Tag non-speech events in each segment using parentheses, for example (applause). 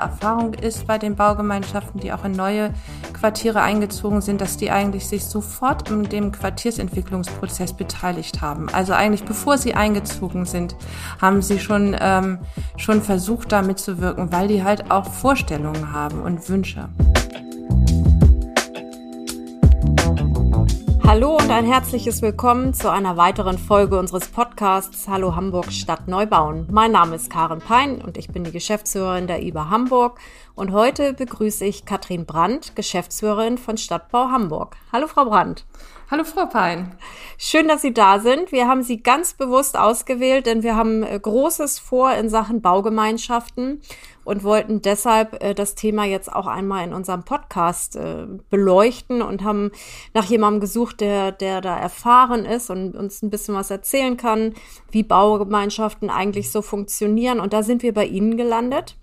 Erfahrung ist bei den Baugemeinschaften, die auch in neue Quartiere eingezogen sind, dass die eigentlich sich sofort in dem Quartiersentwicklungsprozess beteiligt haben. Also eigentlich bevor sie eingezogen sind, haben sie schon, ähm, schon versucht, da mitzuwirken, weil die halt auch Vorstellungen haben und Wünsche. Hallo und ein herzliches Willkommen zu einer weiteren Folge unseres Podcasts Hallo Hamburg Stadt Neubauen. Mein Name ist Karen Pein und ich bin die Geschäftsführerin der IBA Hamburg und heute begrüße ich Katrin Brandt, Geschäftsführerin von Stadtbau Hamburg. Hallo Frau Brandt. Hallo Frau Pein. Schön, dass Sie da sind. Wir haben Sie ganz bewusst ausgewählt, denn wir haben äh, Großes vor in Sachen Baugemeinschaften und wollten deshalb äh, das Thema jetzt auch einmal in unserem Podcast äh, beleuchten und haben nach jemandem gesucht, der, der da erfahren ist und uns ein bisschen was erzählen kann, wie Baugemeinschaften eigentlich so funktionieren. Und da sind wir bei Ihnen gelandet.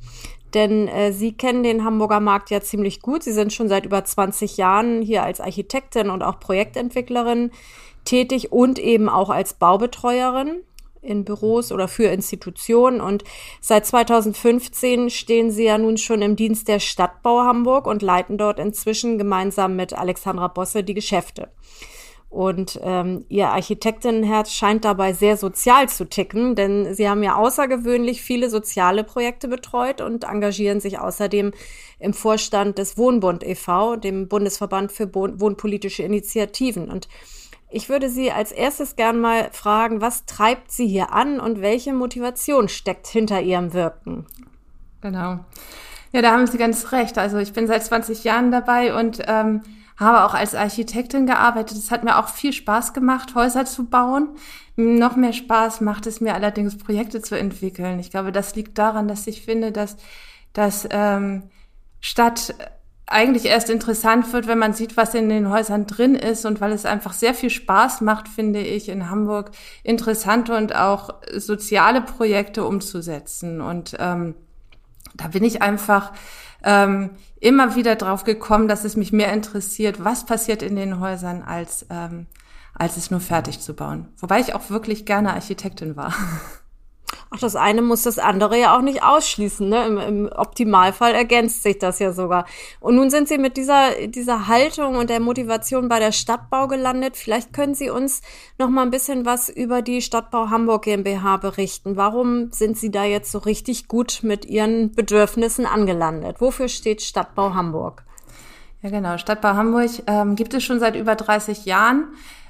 Denn äh, Sie kennen den Hamburger Markt ja ziemlich gut. Sie sind schon seit über 20 Jahren hier als Architektin und auch Projektentwicklerin tätig und eben auch als Baubetreuerin in Büros oder für Institutionen. Und seit 2015 stehen Sie ja nun schon im Dienst der Stadtbau Hamburg und leiten dort inzwischen gemeinsam mit Alexandra Bosse die Geschäfte. Und ähm, ihr Architektinnenherz scheint dabei sehr sozial zu ticken, denn sie haben ja außergewöhnlich viele soziale Projekte betreut und engagieren sich außerdem im Vorstand des Wohnbund e.V., dem Bundesverband für Wohnpolitische Initiativen. Und ich würde Sie als erstes gern mal fragen, was treibt Sie hier an und welche Motivation steckt hinter Ihrem Wirken? Genau. Ja, da haben Sie ganz recht. Also ich bin seit 20 Jahren dabei und ähm, habe auch als Architektin gearbeitet. Es hat mir auch viel Spaß gemacht, Häuser zu bauen. Noch mehr Spaß macht es mir allerdings, Projekte zu entwickeln. Ich glaube, das liegt daran, dass ich finde, dass, dass ähm, Stadt eigentlich erst interessant wird, wenn man sieht, was in den Häusern drin ist und weil es einfach sehr viel Spaß macht, finde ich, in Hamburg interessante und auch soziale Projekte umzusetzen. Und ähm, da bin ich einfach ähm, immer wieder drauf gekommen, dass es mich mehr interessiert, was passiert in den Häusern, als, ähm, als es nur fertig zu bauen. Wobei ich auch wirklich gerne Architektin war. (laughs) Ach, das eine muss das andere ja auch nicht ausschließen. Ne? Im, Im Optimalfall ergänzt sich das ja sogar. Und nun sind Sie mit dieser, dieser Haltung und der Motivation bei der Stadtbau gelandet. Vielleicht können Sie uns noch mal ein bisschen was über die Stadtbau Hamburg GmbH berichten. Warum sind Sie da jetzt so richtig gut mit Ihren Bedürfnissen angelandet? Wofür steht Stadtbau Hamburg? Ja, genau. Stadtbau Hamburg ähm, gibt es schon seit über 30 Jahren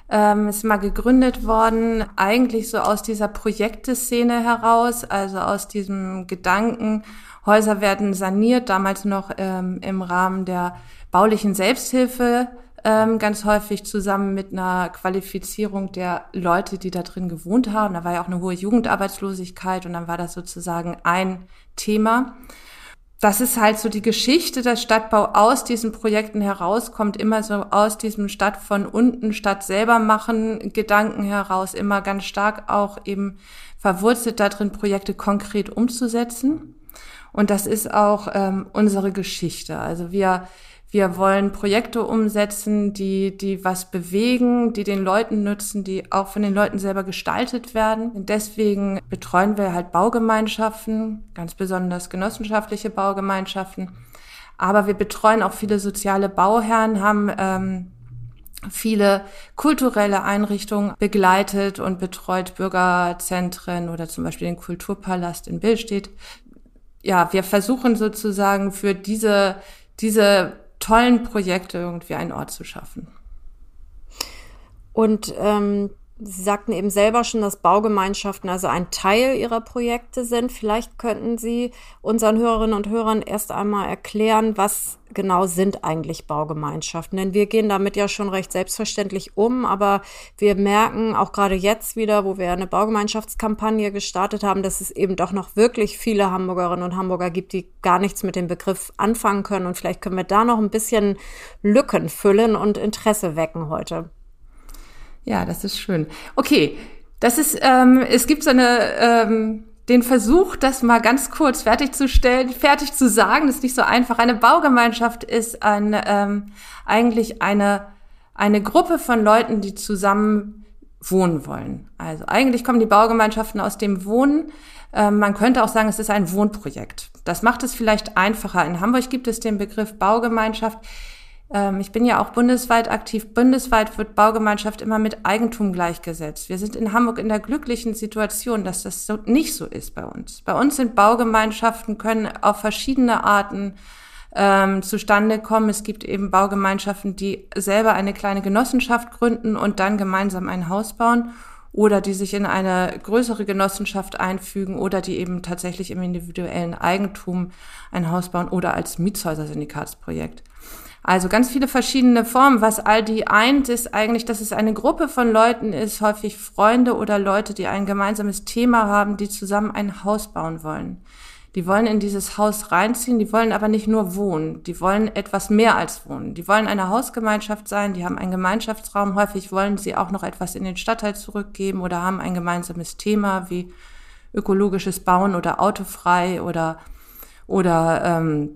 ähm, ist mal gegründet worden, eigentlich so aus dieser Projekteszene heraus, also aus diesem Gedanken, Häuser werden saniert, damals noch ähm, im Rahmen der baulichen Selbsthilfe, ähm, ganz häufig zusammen mit einer Qualifizierung der Leute, die da drin gewohnt haben. Da war ja auch eine hohe Jugendarbeitslosigkeit und dann war das sozusagen ein Thema das ist halt so die Geschichte der Stadtbau aus diesen Projekten heraus, kommt immer so aus diesem Stadt von unten, Stadt selber machen, Gedanken heraus, immer ganz stark auch eben verwurzelt darin, Projekte konkret umzusetzen. Und das ist auch ähm, unsere Geschichte. Also wir wir wollen Projekte umsetzen, die, die was bewegen, die den Leuten nützen, die auch von den Leuten selber gestaltet werden. Und deswegen betreuen wir halt Baugemeinschaften, ganz besonders genossenschaftliche Baugemeinschaften. Aber wir betreuen auch viele soziale Bauherren, haben ähm, viele kulturelle Einrichtungen begleitet und betreut Bürgerzentren oder zum Beispiel den Kulturpalast in Billstedt. Ja, wir versuchen sozusagen für diese, diese tollen Projekte irgendwie einen Ort zu schaffen. Und ähm, Sie sagten eben selber schon, dass Baugemeinschaften also ein Teil Ihrer Projekte sind. Vielleicht könnten Sie unseren Hörerinnen und Hörern erst einmal erklären, was genau sind eigentlich Baugemeinschaften. Denn wir gehen damit ja schon recht selbstverständlich um, aber wir merken auch gerade jetzt wieder, wo wir eine Baugemeinschaftskampagne gestartet haben, dass es eben doch noch wirklich viele Hamburgerinnen und Hamburger gibt, die gar nichts mit dem Begriff anfangen können. Und vielleicht können wir da noch ein bisschen Lücken füllen und Interesse wecken heute. Ja, das ist schön. Okay, das ist, ähm, es gibt so eine, ähm, den Versuch, das mal ganz kurz fertigzustellen, fertig zu sagen, das ist nicht so einfach. Eine Baugemeinschaft ist ein, ähm, eigentlich eine, eine Gruppe von Leuten, die zusammen wohnen wollen. Also eigentlich kommen die Baugemeinschaften aus dem Wohnen. Ähm, man könnte auch sagen, es ist ein Wohnprojekt. Das macht es vielleicht einfacher. In Hamburg gibt es den Begriff Baugemeinschaft. Ähm, ich bin ja auch bundesweit aktiv. Bundesweit wird Baugemeinschaft immer mit Eigentum gleichgesetzt. Wir sind in Hamburg in der glücklichen Situation, dass das so nicht so ist bei uns. Bei uns sind Baugemeinschaften können auf verschiedene Arten ähm, zustande kommen. Es gibt eben Baugemeinschaften, die selber eine kleine Genossenschaft gründen und dann gemeinsam ein Haus bauen oder die sich in eine größere Genossenschaft einfügen oder die eben tatsächlich im individuellen Eigentum ein Haus bauen oder als Mietshäuser-Syndikatsprojekt. Also ganz viele verschiedene Formen. Was all die eint, ist eigentlich, dass es eine Gruppe von Leuten ist, häufig Freunde oder Leute, die ein gemeinsames Thema haben, die zusammen ein Haus bauen wollen. Die wollen in dieses Haus reinziehen, die wollen aber nicht nur wohnen, die wollen etwas mehr als wohnen. Die wollen eine Hausgemeinschaft sein, die haben einen Gemeinschaftsraum, häufig wollen sie auch noch etwas in den Stadtteil zurückgeben oder haben ein gemeinsames Thema wie ökologisches Bauen oder autofrei oder, oder, ähm,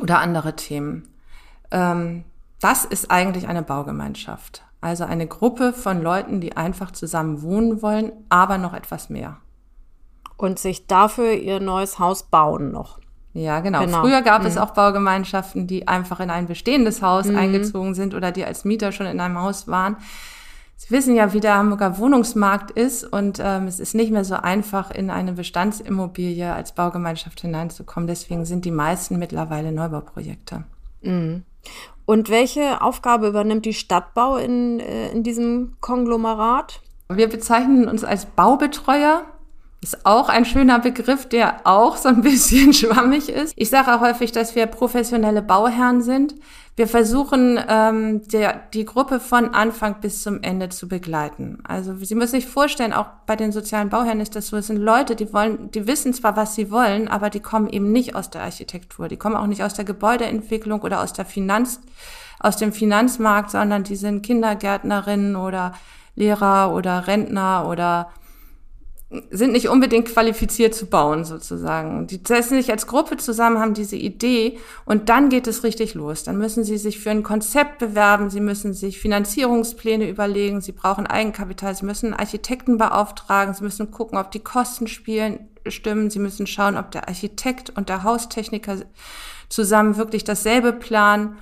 oder andere Themen. Ähm, das ist eigentlich eine Baugemeinschaft. Also eine Gruppe von Leuten, die einfach zusammen wohnen wollen, aber noch etwas mehr und sich dafür ihr neues Haus bauen noch. Ja, genau. genau. Früher gab mhm. es auch Baugemeinschaften, die einfach in ein bestehendes Haus mhm. eingezogen sind oder die als Mieter schon in einem Haus waren. Sie wissen ja, wie der Hamburger Wohnungsmarkt ist und ähm, es ist nicht mehr so einfach, in eine Bestandsimmobilie als Baugemeinschaft hineinzukommen. Deswegen sind die meisten mittlerweile Neubauprojekte. Und welche Aufgabe übernimmt die Stadtbau in, äh, in diesem Konglomerat? Wir bezeichnen uns als Baubetreuer ist auch ein schöner Begriff, der auch so ein bisschen (laughs) schwammig ist. Ich sage auch häufig, dass wir professionelle Bauherren sind. Wir versuchen, ähm, der, die Gruppe von Anfang bis zum Ende zu begleiten. Also Sie müssen sich vorstellen, auch bei den sozialen Bauherren ist das so, es sind Leute, die wollen, die wissen zwar, was sie wollen, aber die kommen eben nicht aus der Architektur, die kommen auch nicht aus der Gebäudeentwicklung oder aus der Finanz, aus dem Finanzmarkt, sondern die sind Kindergärtnerinnen oder Lehrer oder Rentner oder sind nicht unbedingt qualifiziert zu bauen, sozusagen. Die setzen sich als Gruppe zusammen, haben diese Idee und dann geht es richtig los. Dann müssen sie sich für ein Konzept bewerben, sie müssen sich Finanzierungspläne überlegen, sie brauchen Eigenkapital, sie müssen Architekten beauftragen, sie müssen gucken, ob die Kosten spielen, stimmen, sie müssen schauen, ob der Architekt und der Haustechniker zusammen wirklich dasselbe planen.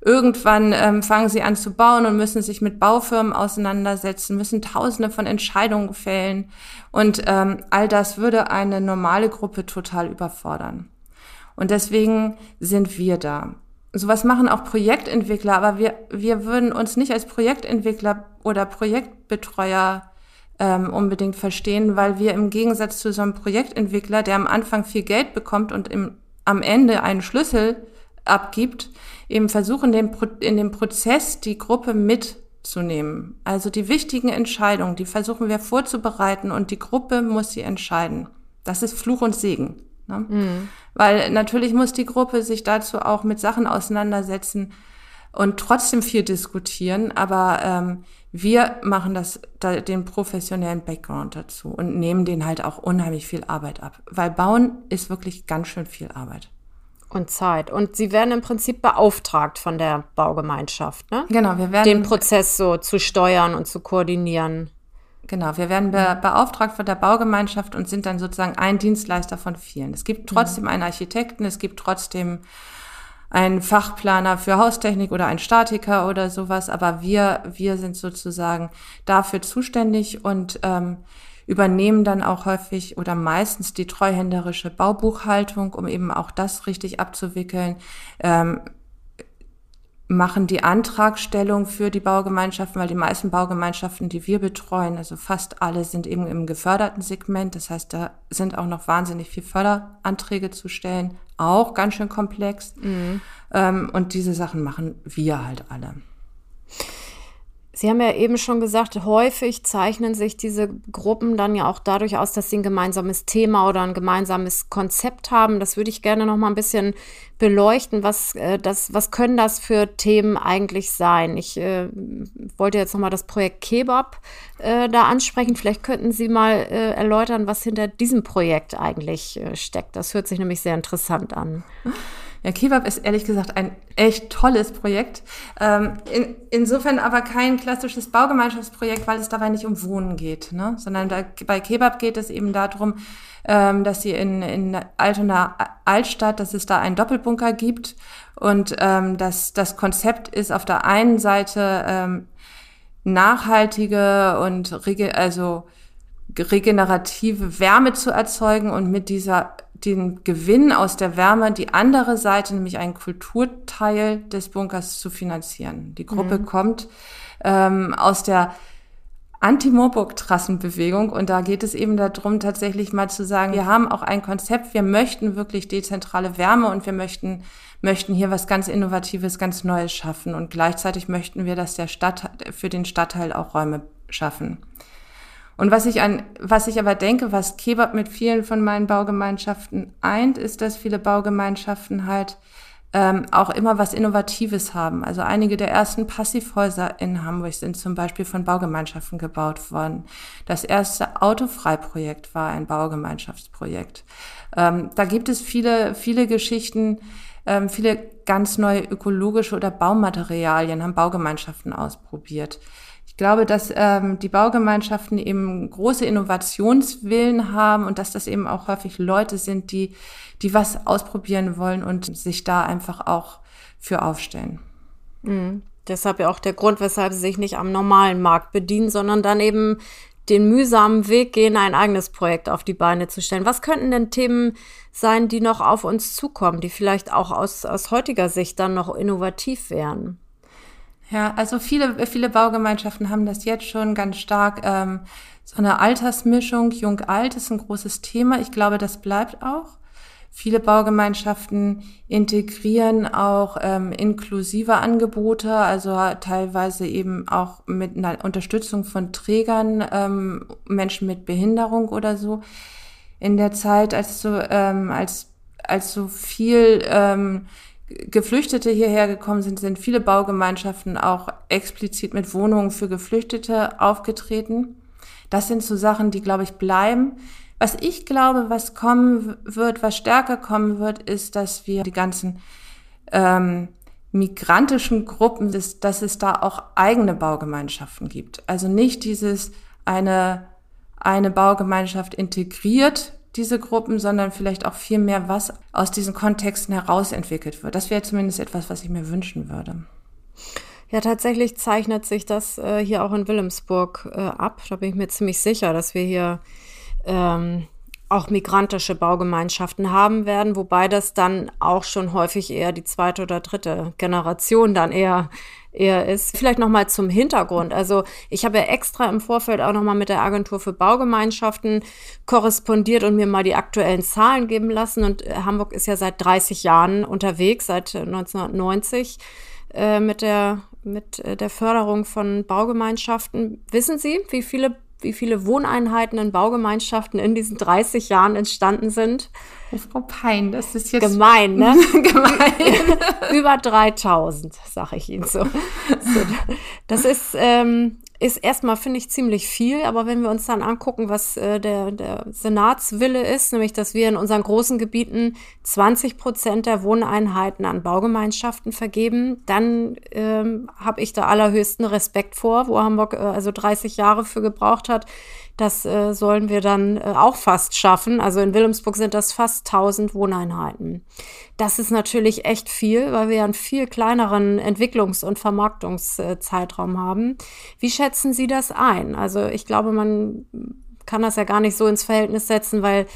Irgendwann ähm, fangen sie an zu bauen und müssen sich mit Baufirmen auseinandersetzen, müssen Tausende von Entscheidungen fällen. Und ähm, all das würde eine normale Gruppe total überfordern. Und deswegen sind wir da. Sowas machen auch Projektentwickler, aber wir, wir würden uns nicht als Projektentwickler oder Projektbetreuer ähm, unbedingt verstehen, weil wir im Gegensatz zu so einem Projektentwickler, der am Anfang viel Geld bekommt und im, am Ende einen Schlüssel abgibt, eben versuchen, den, in dem Prozess die Gruppe mitzunehmen. Also die wichtigen Entscheidungen, die versuchen wir vorzubereiten und die Gruppe muss sie entscheiden. Das ist Fluch und Segen. Ne? Mhm. Weil natürlich muss die Gruppe sich dazu auch mit Sachen auseinandersetzen und trotzdem viel diskutieren, aber ähm, wir machen das, da, den professionellen Background dazu und nehmen den halt auch unheimlich viel Arbeit ab. Weil Bauen ist wirklich ganz schön viel Arbeit. Und Zeit. Und Sie werden im Prinzip beauftragt von der Baugemeinschaft, ne? Genau, wir werden. Den Prozess so zu steuern und zu koordinieren. Genau, wir werden be beauftragt von der Baugemeinschaft und sind dann sozusagen ein Dienstleister von vielen. Es gibt trotzdem mhm. einen Architekten, es gibt trotzdem einen Fachplaner für Haustechnik oder einen Statiker oder sowas, aber wir, wir sind sozusagen dafür zuständig und ähm, übernehmen dann auch häufig oder meistens die treuhänderische Baubuchhaltung, um eben auch das richtig abzuwickeln. Ähm, machen die Antragstellung für die Baugemeinschaften, weil die meisten Baugemeinschaften, die wir betreuen, also fast alle sind eben im geförderten Segment. Das heißt, da sind auch noch wahnsinnig viel Förderanträge zu stellen, auch ganz schön komplex. Mhm. Ähm, und diese Sachen machen wir halt alle. Sie haben ja eben schon gesagt, häufig zeichnen sich diese Gruppen dann ja auch dadurch aus, dass sie ein gemeinsames Thema oder ein gemeinsames Konzept haben. Das würde ich gerne noch mal ein bisschen beleuchten. Was, äh, das, was können das für Themen eigentlich sein? Ich äh, wollte jetzt noch mal das Projekt Kebab äh, da ansprechen. Vielleicht könnten Sie mal äh, erläutern, was hinter diesem Projekt eigentlich äh, steckt. Das hört sich nämlich sehr interessant an. Ja, Kebab ist ehrlich gesagt ein echt tolles Projekt. Ähm, in, insofern aber kein klassisches Baugemeinschaftsprojekt, weil es dabei nicht um Wohnen geht, ne? sondern da, bei Kebab geht es eben darum, ähm, dass sie in, in Altona Altstadt, dass es da einen Doppelbunker gibt und ähm, dass das Konzept ist auf der einen Seite ähm, nachhaltige und rege also regenerative Wärme zu erzeugen und mit dieser den Gewinn aus der Wärme die andere Seite, nämlich einen Kulturteil des Bunkers zu finanzieren. Die Gruppe mhm. kommt ähm, aus der Anti-Moorburg-Trassenbewegung und da geht es eben darum, tatsächlich mal zu sagen, wir haben auch ein Konzept, wir möchten wirklich dezentrale Wärme und wir möchten, möchten hier was ganz Innovatives, ganz Neues schaffen und gleichzeitig möchten wir, dass der Stadt, für den Stadtteil auch Räume schaffen. Und was ich an, was ich aber denke, was Kebab mit vielen von meinen Baugemeinschaften eint, ist, dass viele Baugemeinschaften halt ähm, auch immer was Innovatives haben. Also einige der ersten Passivhäuser in Hamburg sind zum Beispiel von Baugemeinschaften gebaut worden. Das erste Autofreiprojekt war ein Baugemeinschaftsprojekt. Ähm, da gibt es viele, viele Geschichten, ähm, viele ganz neue ökologische oder Baumaterialien haben Baugemeinschaften ausprobiert. Ich glaube, dass ähm, die Baugemeinschaften eben große Innovationswillen haben und dass das eben auch häufig Leute sind, die, die was ausprobieren wollen und sich da einfach auch für aufstellen. Mhm. Deshalb ja auch der Grund, weshalb sie sich nicht am normalen Markt bedienen, sondern dann eben den mühsamen Weg gehen, ein eigenes Projekt auf die Beine zu stellen. Was könnten denn Themen sein, die noch auf uns zukommen, die vielleicht auch aus, aus heutiger Sicht dann noch innovativ wären? Ja, also viele, viele Baugemeinschaften haben das jetzt schon ganz stark. Ähm, so eine Altersmischung, jung-alt ist ein großes Thema. Ich glaube, das bleibt auch. Viele Baugemeinschaften integrieren auch ähm, inklusive Angebote, also teilweise eben auch mit einer Unterstützung von Trägern, ähm, Menschen mit Behinderung oder so. In der Zeit, als so, ähm, als, als so viel ähm, Geflüchtete hierher gekommen sind, sind viele Baugemeinschaften auch explizit mit Wohnungen für Geflüchtete aufgetreten. Das sind so Sachen, die, glaube ich, bleiben. Was ich glaube, was kommen wird, was stärker kommen wird, ist, dass wir die ganzen ähm, migrantischen Gruppen, dass, dass es da auch eigene Baugemeinschaften gibt. Also nicht dieses eine, eine Baugemeinschaft integriert diese Gruppen, sondern vielleicht auch viel mehr, was aus diesen Kontexten heraus entwickelt wird. Das wäre zumindest etwas, was ich mir wünschen würde. Ja, tatsächlich zeichnet sich das äh, hier auch in Wilhelmsburg äh, ab. Da bin ich mir ziemlich sicher, dass wir hier ähm, auch migrantische Baugemeinschaften haben werden, wobei das dann auch schon häufig eher die zweite oder dritte Generation dann eher eher ist. Vielleicht noch mal zum Hintergrund. Also ich habe ja extra im Vorfeld auch noch mal mit der Agentur für Baugemeinschaften korrespondiert und mir mal die aktuellen Zahlen geben lassen. Und äh, Hamburg ist ja seit 30 Jahren unterwegs, seit 1990 äh, mit der mit äh, der Förderung von Baugemeinschaften. Wissen Sie, wie viele wie viele Wohneinheiten in Baugemeinschaften in diesen 30 Jahren entstanden sind? Oh, Frau Pein, das ist jetzt gemein, ne? (laughs) gemein. Über 3000, sage ich Ihnen so. so. Das ist ähm, ist erstmal, finde ich, ziemlich viel. Aber wenn wir uns dann angucken, was äh, der, der Senatswille ist, nämlich, dass wir in unseren großen Gebieten 20 Prozent der Wohneinheiten an Baugemeinschaften vergeben, dann ähm, habe ich da allerhöchsten Respekt vor, wo Hamburg äh, also 30 Jahre für gebraucht hat, das äh, sollen wir dann äh, auch fast schaffen. Also in Wilhelmsburg sind das fast 1000 Wohneinheiten. Das ist natürlich echt viel, weil wir einen viel kleineren Entwicklungs- und Vermarktungszeitraum haben. Wie schätzen Sie das ein? Also ich glaube, man kann das ja gar nicht so ins Verhältnis setzen, weil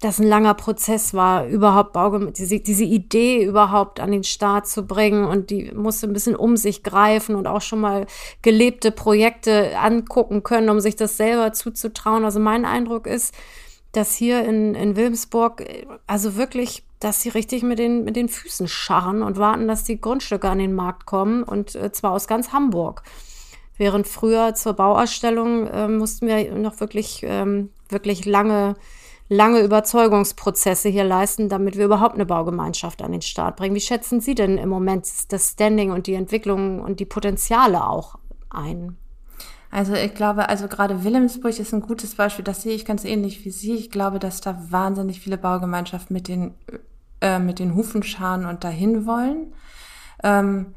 das ein langer Prozess war, überhaupt Baugem diese, diese Idee überhaupt an den Start zu bringen und die musste ein bisschen um sich greifen und auch schon mal gelebte Projekte angucken können, um sich das selber zuzutrauen. Also mein Eindruck ist, dass hier in, in Wilmsburg, also wirklich, dass sie richtig mit den, mit den Füßen scharren und warten, dass die Grundstücke an den Markt kommen und äh, zwar aus ganz Hamburg. Während früher zur Bauausstellung äh, mussten wir noch wirklich, ähm, wirklich lange lange Überzeugungsprozesse hier leisten, damit wir überhaupt eine Baugemeinschaft an den Start bringen. Wie schätzen Sie denn im Moment das Standing und die Entwicklung und die Potenziale auch ein? Also ich glaube, also gerade Wilhelmsburg ist ein gutes Beispiel. Das sehe ich ganz ähnlich wie Sie. Ich glaube, dass da wahnsinnig viele Baugemeinschaften mit den äh, mit den Hufen und dahin wollen. Ähm,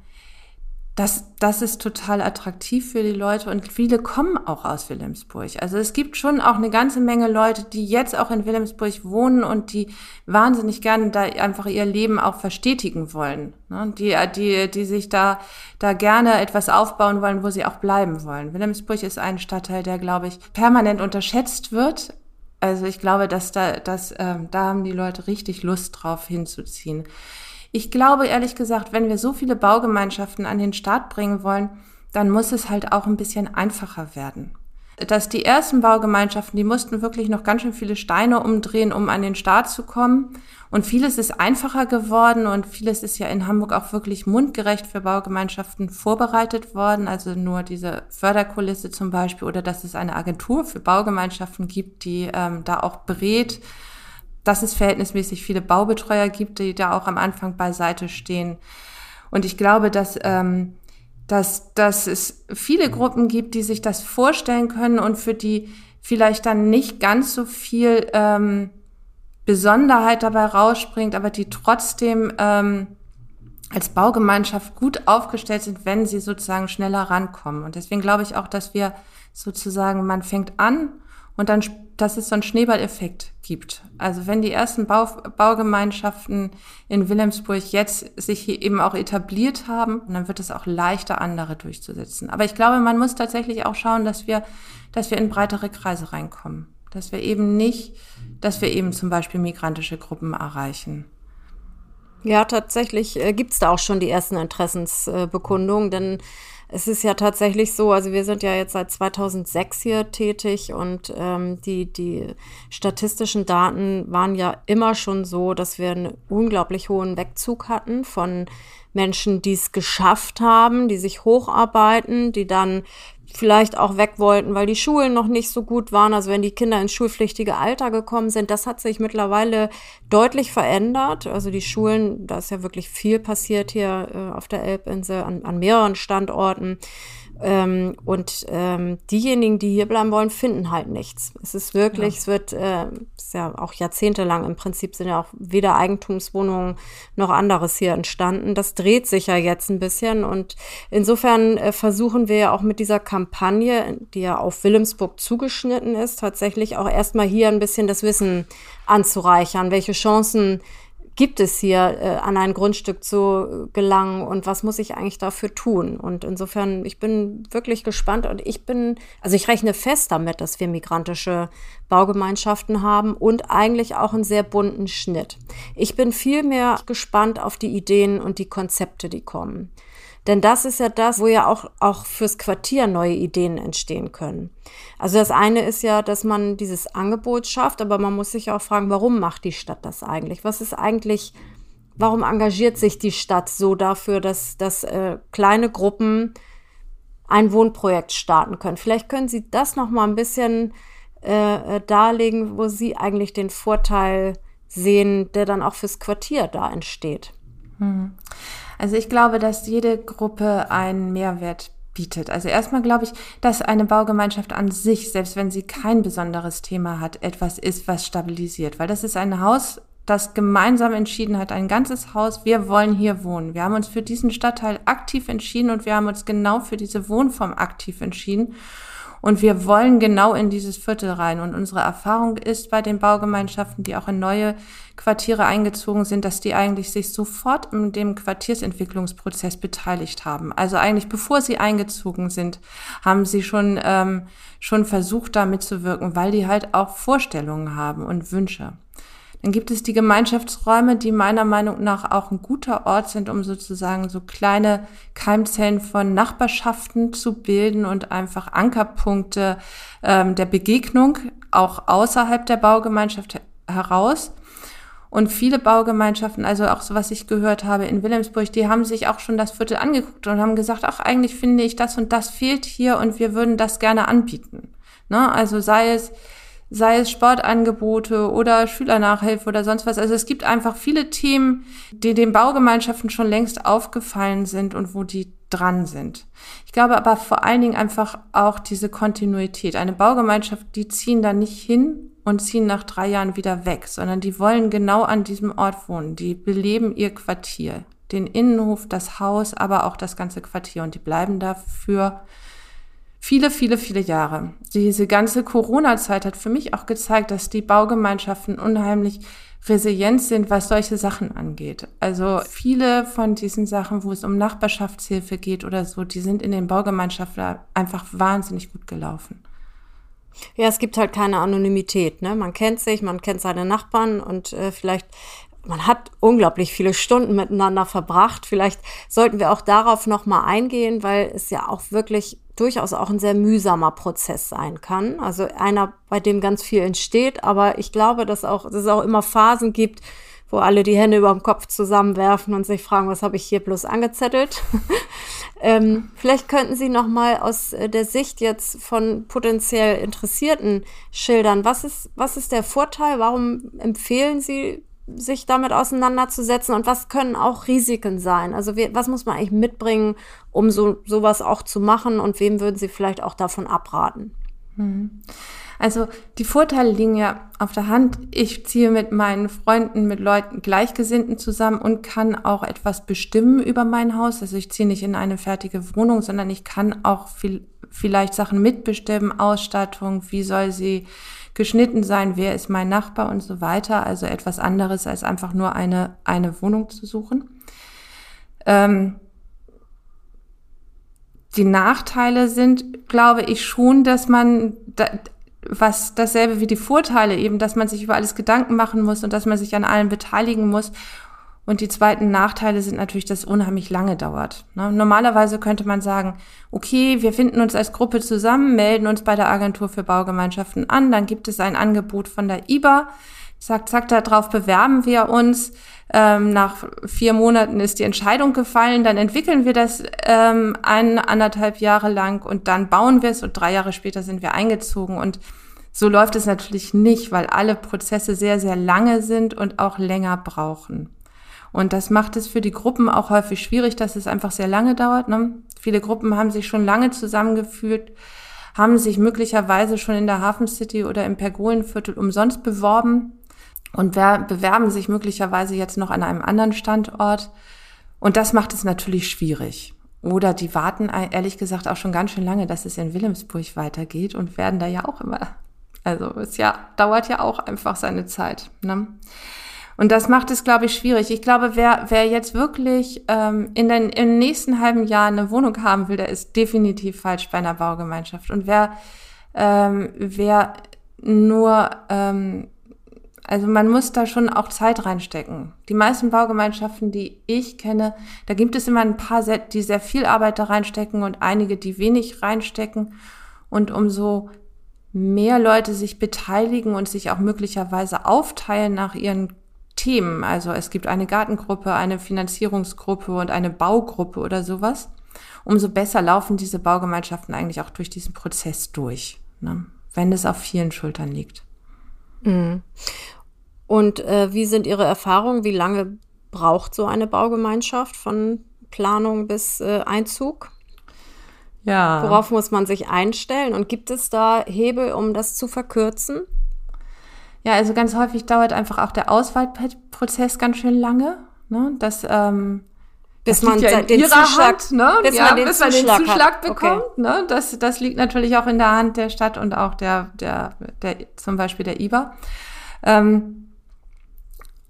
das, das ist total attraktiv für die Leute und viele kommen auch aus Wilhelmsburg. Also es gibt schon auch eine ganze Menge Leute, die jetzt auch in Wilhelmsburg wohnen und die wahnsinnig gerne da einfach ihr Leben auch verstetigen wollen. Ne? Die, die, die sich da, da gerne etwas aufbauen wollen, wo sie auch bleiben wollen. Wilhelmsburg ist ein Stadtteil, der, glaube ich, permanent unterschätzt wird. Also ich glaube, dass da, dass, ähm, da haben die Leute richtig Lust drauf hinzuziehen. Ich glaube ehrlich gesagt, wenn wir so viele Baugemeinschaften an den Start bringen wollen, dann muss es halt auch ein bisschen einfacher werden. Dass die ersten Baugemeinschaften, die mussten wirklich noch ganz schön viele Steine umdrehen, um an den Start zu kommen. Und vieles ist einfacher geworden und vieles ist ja in Hamburg auch wirklich mundgerecht für Baugemeinschaften vorbereitet worden. Also nur diese Förderkulisse zum Beispiel oder dass es eine Agentur für Baugemeinschaften gibt, die ähm, da auch berät dass es verhältnismäßig viele Baubetreuer gibt, die da auch am Anfang beiseite stehen. Und ich glaube, dass, ähm, dass, dass es viele Gruppen gibt, die sich das vorstellen können und für die vielleicht dann nicht ganz so viel ähm, Besonderheit dabei rausspringt, aber die trotzdem ähm, als Baugemeinschaft gut aufgestellt sind, wenn sie sozusagen schneller rankommen. Und deswegen glaube ich auch, dass wir sozusagen, man fängt an und dann, dass es so einen Schneeballeffekt gibt. Also wenn die ersten Bau, Baugemeinschaften in Wilhelmsburg jetzt sich eben auch etabliert haben, dann wird es auch leichter, andere durchzusetzen. Aber ich glaube, man muss tatsächlich auch schauen, dass wir, dass wir in breitere Kreise reinkommen. Dass wir eben nicht, dass wir eben zum Beispiel migrantische Gruppen erreichen. Ja, tatsächlich äh, gibt's da auch schon die ersten Interessensbekundungen, denn es ist ja tatsächlich so, also wir sind ja jetzt seit 2006 hier tätig und ähm, die, die statistischen Daten waren ja immer schon so, dass wir einen unglaublich hohen Wegzug hatten von Menschen, die es geschafft haben, die sich hocharbeiten, die dann vielleicht auch weg wollten, weil die Schulen noch nicht so gut waren. Also wenn die Kinder ins schulpflichtige Alter gekommen sind, das hat sich mittlerweile deutlich verändert. Also die Schulen, da ist ja wirklich viel passiert hier äh, auf der Elbinsel an, an mehreren Standorten. Ähm, und ähm, diejenigen, die hier bleiben wollen, finden halt nichts. Es ist wirklich, ja. es wird, äh, ist ja auch jahrzehntelang im Prinzip sind ja auch weder Eigentumswohnungen noch anderes hier entstanden. Das dreht sich ja jetzt ein bisschen und insofern äh, versuchen wir ja auch mit dieser Kampagne, die ja auf Wilhelmsburg zugeschnitten ist, tatsächlich auch erstmal hier ein bisschen das Wissen anzureichern, welche Chancen gibt es hier, äh, an ein Grundstück zu gelangen und was muss ich eigentlich dafür tun? Und insofern, ich bin wirklich gespannt und ich bin, also ich rechne fest damit, dass wir migrantische Baugemeinschaften haben und eigentlich auch einen sehr bunten Schnitt. Ich bin viel mehr gespannt auf die Ideen und die Konzepte, die kommen. Denn das ist ja das, wo ja auch, auch fürs Quartier neue Ideen entstehen können. Also das eine ist ja, dass man dieses Angebot schafft, aber man muss sich auch fragen, warum macht die Stadt das eigentlich? Was ist eigentlich, warum engagiert sich die Stadt so dafür, dass, dass äh, kleine Gruppen ein Wohnprojekt starten können? Vielleicht können Sie das noch mal ein bisschen äh, äh darlegen, wo Sie eigentlich den Vorteil sehen, der dann auch fürs Quartier da entsteht. Hm. Also ich glaube, dass jede Gruppe einen Mehrwert bietet. Also erstmal glaube ich, dass eine Baugemeinschaft an sich, selbst wenn sie kein besonderes Thema hat, etwas ist, was stabilisiert. Weil das ist ein Haus, das gemeinsam entschieden hat, ein ganzes Haus, wir wollen hier wohnen. Wir haben uns für diesen Stadtteil aktiv entschieden und wir haben uns genau für diese Wohnform aktiv entschieden. Und wir wollen genau in dieses Viertel rein. Und unsere Erfahrung ist bei den Baugemeinschaften, die auch in neue Quartiere eingezogen sind, dass die eigentlich sich sofort in dem Quartiersentwicklungsprozess beteiligt haben. Also eigentlich bevor sie eingezogen sind, haben sie schon, ähm, schon versucht, da mitzuwirken, weil die halt auch Vorstellungen haben und Wünsche. Dann gibt es die Gemeinschaftsräume, die meiner Meinung nach auch ein guter Ort sind, um sozusagen so kleine Keimzellen von Nachbarschaften zu bilden und einfach Ankerpunkte ähm, der Begegnung auch außerhalb der Baugemeinschaft heraus. Und viele Baugemeinschaften, also auch so was ich gehört habe in Wilhelmsburg, die haben sich auch schon das Viertel angeguckt und haben gesagt, ach, eigentlich finde ich das und das fehlt hier und wir würden das gerne anbieten. Ne? Also sei es sei es Sportangebote oder Schülernachhilfe oder sonst was. Also es gibt einfach viele Themen, die den Baugemeinschaften schon längst aufgefallen sind und wo die dran sind. Ich glaube aber vor allen Dingen einfach auch diese Kontinuität. Eine Baugemeinschaft, die ziehen da nicht hin und ziehen nach drei Jahren wieder weg, sondern die wollen genau an diesem Ort wohnen. Die beleben ihr Quartier, den Innenhof, das Haus, aber auch das ganze Quartier und die bleiben da für viele, viele, viele Jahre. Diese ganze Corona-Zeit hat für mich auch gezeigt, dass die Baugemeinschaften unheimlich resilient sind, was solche Sachen angeht. Also viele von diesen Sachen, wo es um Nachbarschaftshilfe geht oder so, die sind in den Baugemeinschaften einfach wahnsinnig gut gelaufen. Ja, es gibt halt keine Anonymität. Ne? Man kennt sich, man kennt seine Nachbarn und äh, vielleicht man hat unglaublich viele Stunden miteinander verbracht. Vielleicht sollten wir auch darauf noch mal eingehen, weil es ja auch wirklich durchaus auch ein sehr mühsamer Prozess sein kann. Also einer, bei dem ganz viel entsteht, aber ich glaube, dass, auch, dass es auch immer Phasen gibt, wo alle die Hände über dem Kopf zusammenwerfen und sich fragen, was habe ich hier bloß angezettelt? (laughs) ähm, vielleicht könnten Sie noch mal aus äh, der Sicht jetzt von potenziell Interessierten schildern, was ist, was ist der Vorteil? Warum empfehlen Sie sich damit auseinanderzusetzen und was können auch Risiken sein? Also wie, was muss man eigentlich mitbringen, um so sowas auch zu machen und wem würden Sie vielleicht auch davon abraten? Hm. Also die Vorteile liegen ja auf der Hand. Ich ziehe mit meinen Freunden, mit Leuten Gleichgesinnten zusammen und kann auch etwas bestimmen über mein Haus. Also ich ziehe nicht in eine fertige Wohnung, sondern ich kann auch viel, vielleicht Sachen mitbestimmen, Ausstattung, wie soll sie geschnitten sein, wer ist mein Nachbar und so weiter. Also etwas anderes als einfach nur eine, eine Wohnung zu suchen. Ähm, die Nachteile sind, glaube ich, schon, dass man, da, was dasselbe wie die Vorteile eben, dass man sich über alles Gedanken machen muss und dass man sich an allem beteiligen muss und die zweiten Nachteile sind natürlich, dass es unheimlich lange dauert. Ne? Normalerweise könnte man sagen, okay, wir finden uns als Gruppe zusammen, melden uns bei der Agentur für Baugemeinschaften an, dann gibt es ein Angebot von der IBA, sagt, zack, darauf bewerben wir uns. Ähm, nach vier Monaten ist die Entscheidung gefallen, dann entwickeln wir das ähm, ein, anderthalb Jahre lang und dann bauen wir es und drei Jahre später sind wir eingezogen und so läuft es natürlich nicht, weil alle Prozesse sehr, sehr lange sind und auch länger brauchen. Und das macht es für die Gruppen auch häufig schwierig, dass es einfach sehr lange dauert. Ne? Viele Gruppen haben sich schon lange zusammengeführt, haben sich möglicherweise schon in der Hafen City oder im Pergolenviertel umsonst beworben und bewerben sich möglicherweise jetzt noch an einem anderen Standort. Und das macht es natürlich schwierig. Oder die warten ehrlich gesagt auch schon ganz schön lange, dass es in Wilhelmsburg weitergeht und werden da ja auch immer. Also es ja dauert ja auch einfach seine Zeit. Ne? Und das macht es, glaube ich, schwierig. Ich glaube, wer, wer jetzt wirklich ähm, in den im nächsten halben Jahr eine Wohnung haben will, der ist definitiv falsch bei einer Baugemeinschaft. Und wer, ähm, wer nur, ähm, also man muss da schon auch Zeit reinstecken. Die meisten Baugemeinschaften, die ich kenne, da gibt es immer ein paar, die sehr viel Arbeit da reinstecken und einige, die wenig reinstecken. Und umso mehr Leute sich beteiligen und sich auch möglicherweise aufteilen nach ihren Themen. Also es gibt eine Gartengruppe, eine Finanzierungsgruppe und eine Baugruppe oder sowas. Umso besser laufen diese Baugemeinschaften eigentlich auch durch diesen Prozess durch, ne? wenn es auf vielen Schultern liegt. Mhm. Und äh, wie sind Ihre Erfahrungen? Wie lange braucht so eine Baugemeinschaft von Planung bis äh, Einzug? Ja. Worauf muss man sich einstellen? Und gibt es da Hebel, um das zu verkürzen? Ja, also ganz häufig dauert einfach auch der Auswahlprozess ganz schön lange. Ne? Das, ähm, bis das man ja den Zuschlag, Hand, ne? bis ja, man den, bis man Zuschlag, den Zuschlag bekommt. Okay. Ne? Das, das liegt natürlich auch in der Hand der Stadt und auch der, der, der zum Beispiel der IBA. Ähm,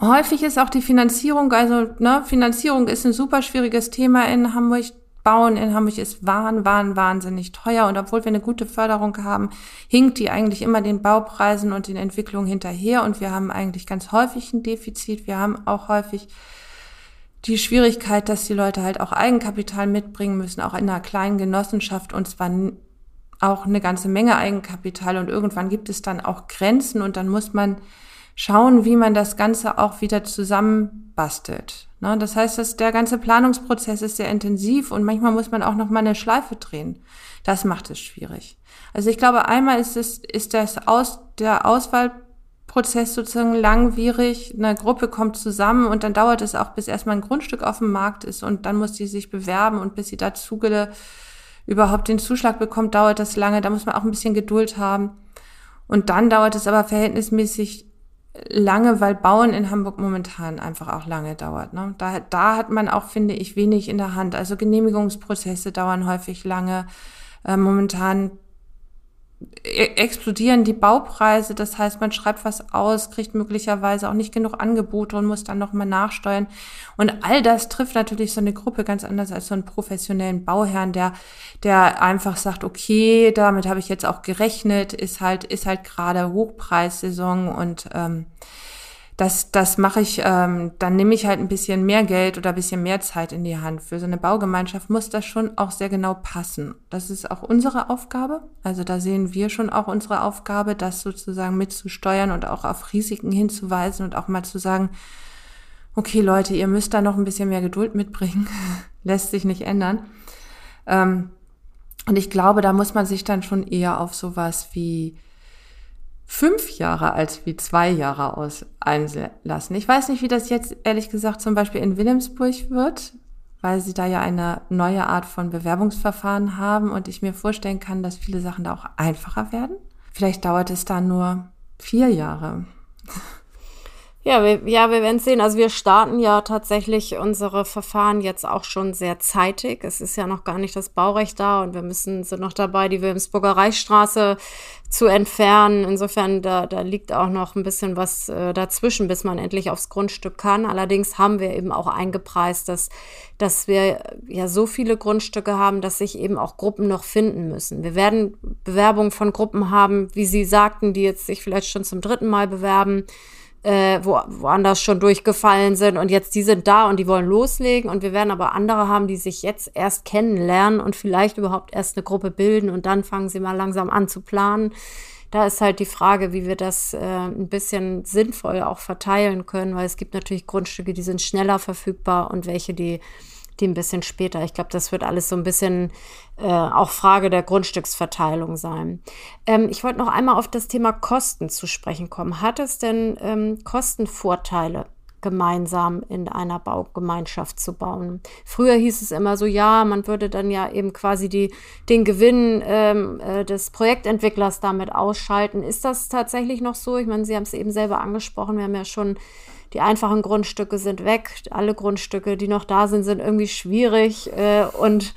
häufig ist auch die Finanzierung, also ne, Finanzierung ist ein super schwieriges Thema in Hamburg. Bauen in Hamburg ist wahn, wahn, wahnsinnig teuer. Und obwohl wir eine gute Förderung haben, hinkt die eigentlich immer den Baupreisen und den Entwicklungen hinterher. Und wir haben eigentlich ganz häufig ein Defizit. Wir haben auch häufig die Schwierigkeit, dass die Leute halt auch Eigenkapital mitbringen müssen, auch in einer kleinen Genossenschaft und zwar auch eine ganze Menge Eigenkapital. Und irgendwann gibt es dann auch Grenzen und dann muss man schauen, wie man das Ganze auch wieder zusammenbastelt. Ne? Das heißt, dass der ganze Planungsprozess ist sehr intensiv und manchmal muss man auch noch mal eine Schleife drehen. Das macht es schwierig. Also ich glaube, einmal ist es, ist das aus, der Auswahl Prozess sozusagen langwierig. Eine Gruppe kommt zusammen und dann dauert es auch, bis erstmal ein Grundstück auf dem Markt ist und dann muss die sich bewerben und bis sie dazu überhaupt den Zuschlag bekommt, dauert das lange. Da muss man auch ein bisschen Geduld haben. Und dann dauert es aber verhältnismäßig lange, weil Bauen in Hamburg momentan einfach auch lange dauert. Ne? Da, da hat man auch, finde ich, wenig in der Hand. Also Genehmigungsprozesse dauern häufig lange. Äh, momentan explodieren die Baupreise. Das heißt, man schreibt was aus, kriegt möglicherweise auch nicht genug Angebote und muss dann nochmal nachsteuern. Und all das trifft natürlich so eine Gruppe ganz anders als so einen professionellen Bauherrn, der, der einfach sagt, okay, damit habe ich jetzt auch gerechnet, ist halt, ist halt gerade Hochpreissaison und ähm, das, das mache ich, ähm, dann nehme ich halt ein bisschen mehr Geld oder ein bisschen mehr Zeit in die Hand. Für so eine Baugemeinschaft muss das schon auch sehr genau passen. Das ist auch unsere Aufgabe. Also da sehen wir schon auch unsere Aufgabe, das sozusagen mitzusteuern und auch auf Risiken hinzuweisen und auch mal zu sagen, okay Leute, ihr müsst da noch ein bisschen mehr Geduld mitbringen. (laughs) Lässt sich nicht ändern. Ähm, und ich glaube, da muss man sich dann schon eher auf sowas wie fünf Jahre als wie zwei Jahre aus einlassen. Ich weiß nicht, wie das jetzt ehrlich gesagt zum Beispiel in Wilhelmsburg wird, weil sie da ja eine neue Art von Bewerbungsverfahren haben und ich mir vorstellen kann, dass viele Sachen da auch einfacher werden. Vielleicht dauert es da nur vier Jahre. Ja, wir, ja, wir werden sehen. Also wir starten ja tatsächlich unsere Verfahren jetzt auch schon sehr zeitig. Es ist ja noch gar nicht das Baurecht da und wir müssen sind noch dabei, die Wilhelmsburger Reichsstraße zu entfernen. Insofern, da, da liegt auch noch ein bisschen was äh, dazwischen, bis man endlich aufs Grundstück kann. Allerdings haben wir eben auch eingepreist, dass, dass wir ja so viele Grundstücke haben, dass sich eben auch Gruppen noch finden müssen. Wir werden Bewerbungen von Gruppen haben, wie Sie sagten, die jetzt sich vielleicht schon zum dritten Mal bewerben äh, wo, woanders schon durchgefallen sind und jetzt die sind da und die wollen loslegen und wir werden aber andere haben, die sich jetzt erst kennenlernen und vielleicht überhaupt erst eine Gruppe bilden und dann fangen sie mal langsam an zu planen. Da ist halt die Frage, wie wir das äh, ein bisschen sinnvoll auch verteilen können, weil es gibt natürlich Grundstücke, die sind schneller verfügbar und welche, die die ein bisschen später. Ich glaube, das wird alles so ein bisschen äh, auch Frage der Grundstücksverteilung sein. Ähm, ich wollte noch einmal auf das Thema Kosten zu sprechen kommen. Hat es denn ähm, Kostenvorteile? gemeinsam in einer Baugemeinschaft zu bauen. Früher hieß es immer so, ja, man würde dann ja eben quasi die, den Gewinn ähm, äh, des Projektentwicklers damit ausschalten. Ist das tatsächlich noch so? Ich meine, Sie haben es eben selber angesprochen, wir haben ja schon die einfachen Grundstücke sind weg. Alle Grundstücke, die noch da sind, sind irgendwie schwierig äh, und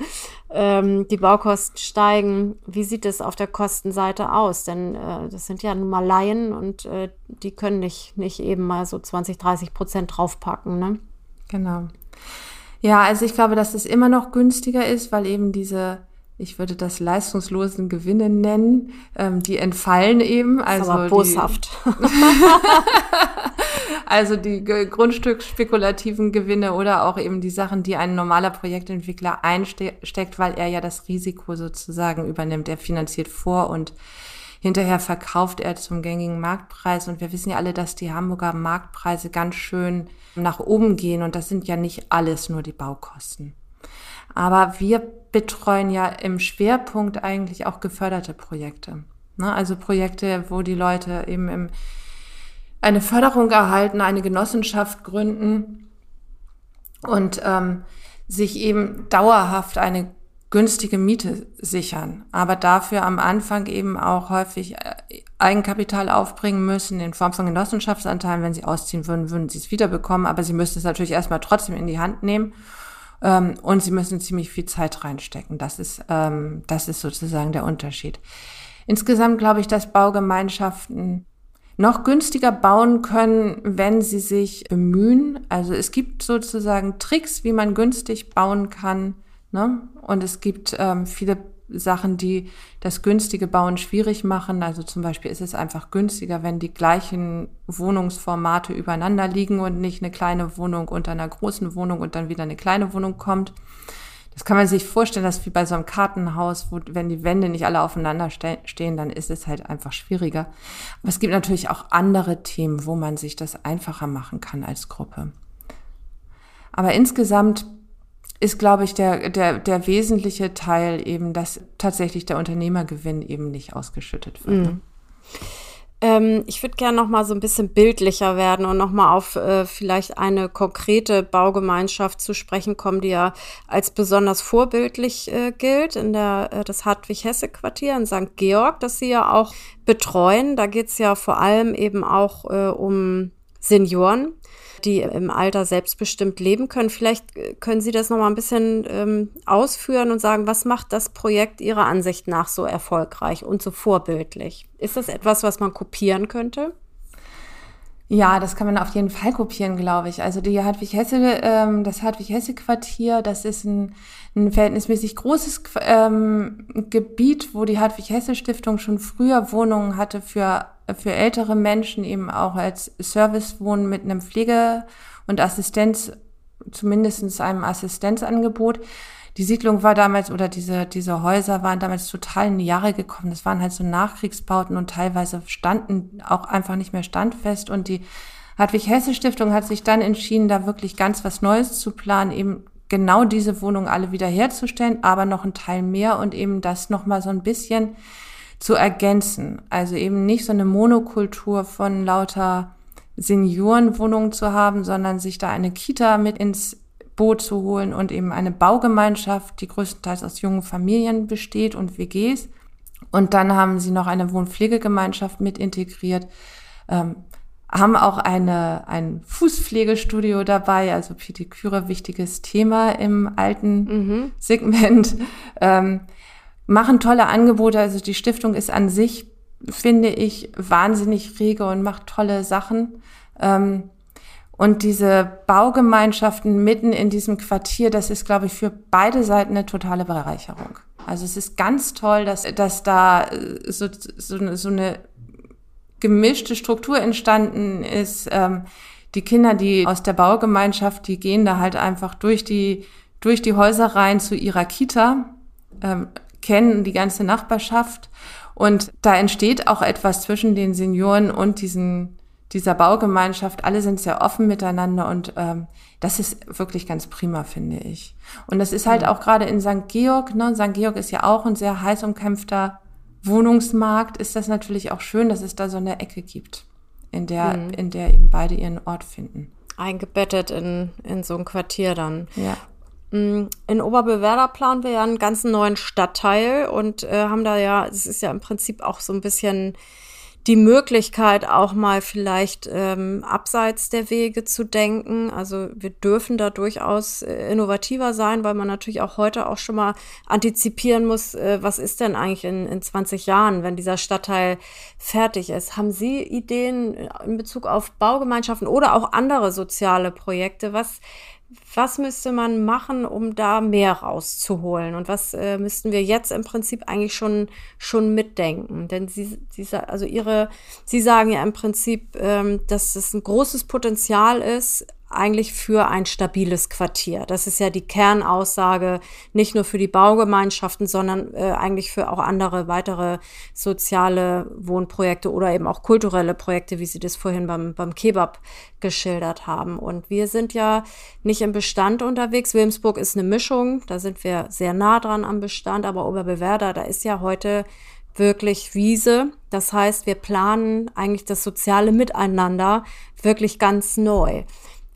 ähm, die Baukosten steigen. Wie sieht es auf der Kostenseite aus? Denn äh, das sind ja nun mal Laien und äh, die können nicht, nicht eben mal so 20, 30 Prozent draufpacken. Ne? Genau. Ja, also ich glaube, dass es immer noch günstiger ist, weil eben diese ich würde das leistungslosen Gewinne nennen, ähm, die entfallen eben. Also aber boshaft. Die, also die (laughs) grundstücksspekulativen Gewinne oder auch eben die Sachen, die ein normaler Projektentwickler einsteckt, weil er ja das Risiko sozusagen übernimmt. Er finanziert vor und hinterher verkauft er zum gängigen Marktpreis. Und wir wissen ja alle, dass die Hamburger Marktpreise ganz schön nach oben gehen. Und das sind ja nicht alles nur die Baukosten. Aber wir betreuen ja im Schwerpunkt eigentlich auch geförderte Projekte. Ne? Also Projekte, wo die Leute eben im, eine Förderung erhalten, eine Genossenschaft gründen und ähm, sich eben dauerhaft eine günstige Miete sichern, aber dafür am Anfang eben auch häufig äh, Eigenkapital aufbringen müssen in Form von Genossenschaftsanteilen. Wenn sie ausziehen würden, würden sie es wiederbekommen, aber sie müssten es natürlich erstmal trotzdem in die Hand nehmen ähm, und sie müssen ziemlich viel Zeit reinstecken. Das ist, ähm, das ist sozusagen der Unterschied. Insgesamt glaube ich, dass Baugemeinschaften noch günstiger bauen können, wenn sie sich bemühen. Also es gibt sozusagen Tricks, wie man günstig bauen kann. Ne? Und es gibt ähm, viele Sachen, die das günstige Bauen schwierig machen. Also zum Beispiel ist es einfach günstiger, wenn die gleichen Wohnungsformate übereinander liegen und nicht eine kleine Wohnung unter einer großen Wohnung und dann wieder eine kleine Wohnung kommt. Das kann man sich vorstellen, dass wie bei so einem Kartenhaus, wo wenn die Wände nicht alle aufeinander ste stehen, dann ist es halt einfach schwieriger. Aber es gibt natürlich auch andere Themen, wo man sich das einfacher machen kann als Gruppe. Aber insgesamt ist, glaube ich, der, der, der wesentliche Teil eben, dass tatsächlich der Unternehmergewinn eben nicht ausgeschüttet wird. Mhm. Ähm, ich würde gerne noch mal so ein bisschen bildlicher werden und noch mal auf äh, vielleicht eine konkrete Baugemeinschaft zu sprechen kommen, die ja als besonders vorbildlich äh, gilt in der äh, das Hartwig-Hesse-Quartier in St. Georg, das Sie ja auch betreuen. Da geht es ja vor allem eben auch äh, um Senioren die im Alter selbstbestimmt leben können. Vielleicht äh, können Sie das noch mal ein bisschen ähm, ausführen und sagen, was macht das Projekt Ihrer Ansicht nach so erfolgreich und so vorbildlich? Ist das etwas, was man kopieren könnte? Ja, das kann man auf jeden Fall kopieren, glaube ich. Also die Hartwig-Hesse, ähm, das Hartwig-Hesse-Quartier, das ist ein, ein verhältnismäßig großes ähm, Gebiet, wo die Hartwig-Hesse-Stiftung schon früher Wohnungen hatte für für ältere Menschen eben auch als Servicewohnen mit einem Pflege- und Assistenz, zumindestens einem Assistenzangebot. Die Siedlung war damals oder diese, diese Häuser waren damals total in die Jahre gekommen. Das waren halt so Nachkriegsbauten und teilweise standen auch einfach nicht mehr standfest. Und die Hartwig-Hesse-Stiftung hat sich dann entschieden, da wirklich ganz was Neues zu planen, eben genau diese Wohnungen alle wiederherzustellen, aber noch ein Teil mehr und eben das nochmal so ein bisschen zu ergänzen. Also eben nicht so eine Monokultur von lauter Seniorenwohnungen zu haben, sondern sich da eine Kita mit ins Boot zu holen und eben eine Baugemeinschaft, die größtenteils aus jungen Familien besteht und WGs. Und dann haben sie noch eine Wohnpflegegemeinschaft mit integriert, ähm, haben auch eine, ein Fußpflegestudio dabei, also Pediküre, wichtiges Thema im alten mhm. Segment. Ähm, machen tolle Angebote. Also die Stiftung ist an sich, finde ich, wahnsinnig rege und macht tolle Sachen. Ähm, und diese Baugemeinschaften mitten in diesem Quartier, das ist, glaube ich, für beide Seiten eine totale Bereicherung. Also es ist ganz toll, dass, dass da äh, so, so, so eine gemischte Struktur entstanden ist. Ähm, die Kinder, die aus der Baugemeinschaft, die gehen da halt einfach durch die, durch die Häuser rein zu ihrer Kita. Ähm, kennen die ganze Nachbarschaft. Und da entsteht auch etwas zwischen den Senioren und diesen, dieser Baugemeinschaft. Alle sind sehr offen miteinander und ähm, das ist wirklich ganz prima, finde ich. Und das ist halt auch gerade in St. Georg, ne? St. Georg ist ja auch ein sehr heiß umkämpfter Wohnungsmarkt, ist das natürlich auch schön, dass es da so eine Ecke gibt, in der, mhm. in der eben beide ihren Ort finden. Eingebettet in, in so ein Quartier dann. Ja. Mm, in Oberbewerder planen wir ja einen ganz neuen Stadtteil und äh, haben da ja, es ist ja im Prinzip auch so ein bisschen die Möglichkeit, auch mal vielleicht ähm, abseits der Wege zu denken. Also wir dürfen da durchaus äh, innovativer sein, weil man natürlich auch heute auch schon mal antizipieren muss, äh, was ist denn eigentlich in, in 20 Jahren, wenn dieser Stadtteil fertig ist. Haben Sie Ideen in Bezug auf Baugemeinschaften oder auch andere soziale Projekte? Was was müsste man machen, um da mehr rauszuholen? Und was äh, müssten wir jetzt im Prinzip eigentlich schon, schon mitdenken? Denn Sie, Sie, also Ihre, Sie sagen ja im Prinzip, ähm, dass es ein großes Potenzial ist, eigentlich für ein stabiles Quartier. Das ist ja die Kernaussage, nicht nur für die Baugemeinschaften, sondern äh, eigentlich für auch andere weitere soziale Wohnprojekte oder eben auch kulturelle Projekte, wie Sie das vorhin beim, beim Kebab geschildert haben. Und wir sind ja nicht im Bestand unterwegs. Wilmsburg ist eine Mischung, da sind wir sehr nah dran am Bestand, aber Oberbewerder, da ist ja heute wirklich Wiese. Das heißt, wir planen eigentlich das soziale Miteinander wirklich ganz neu.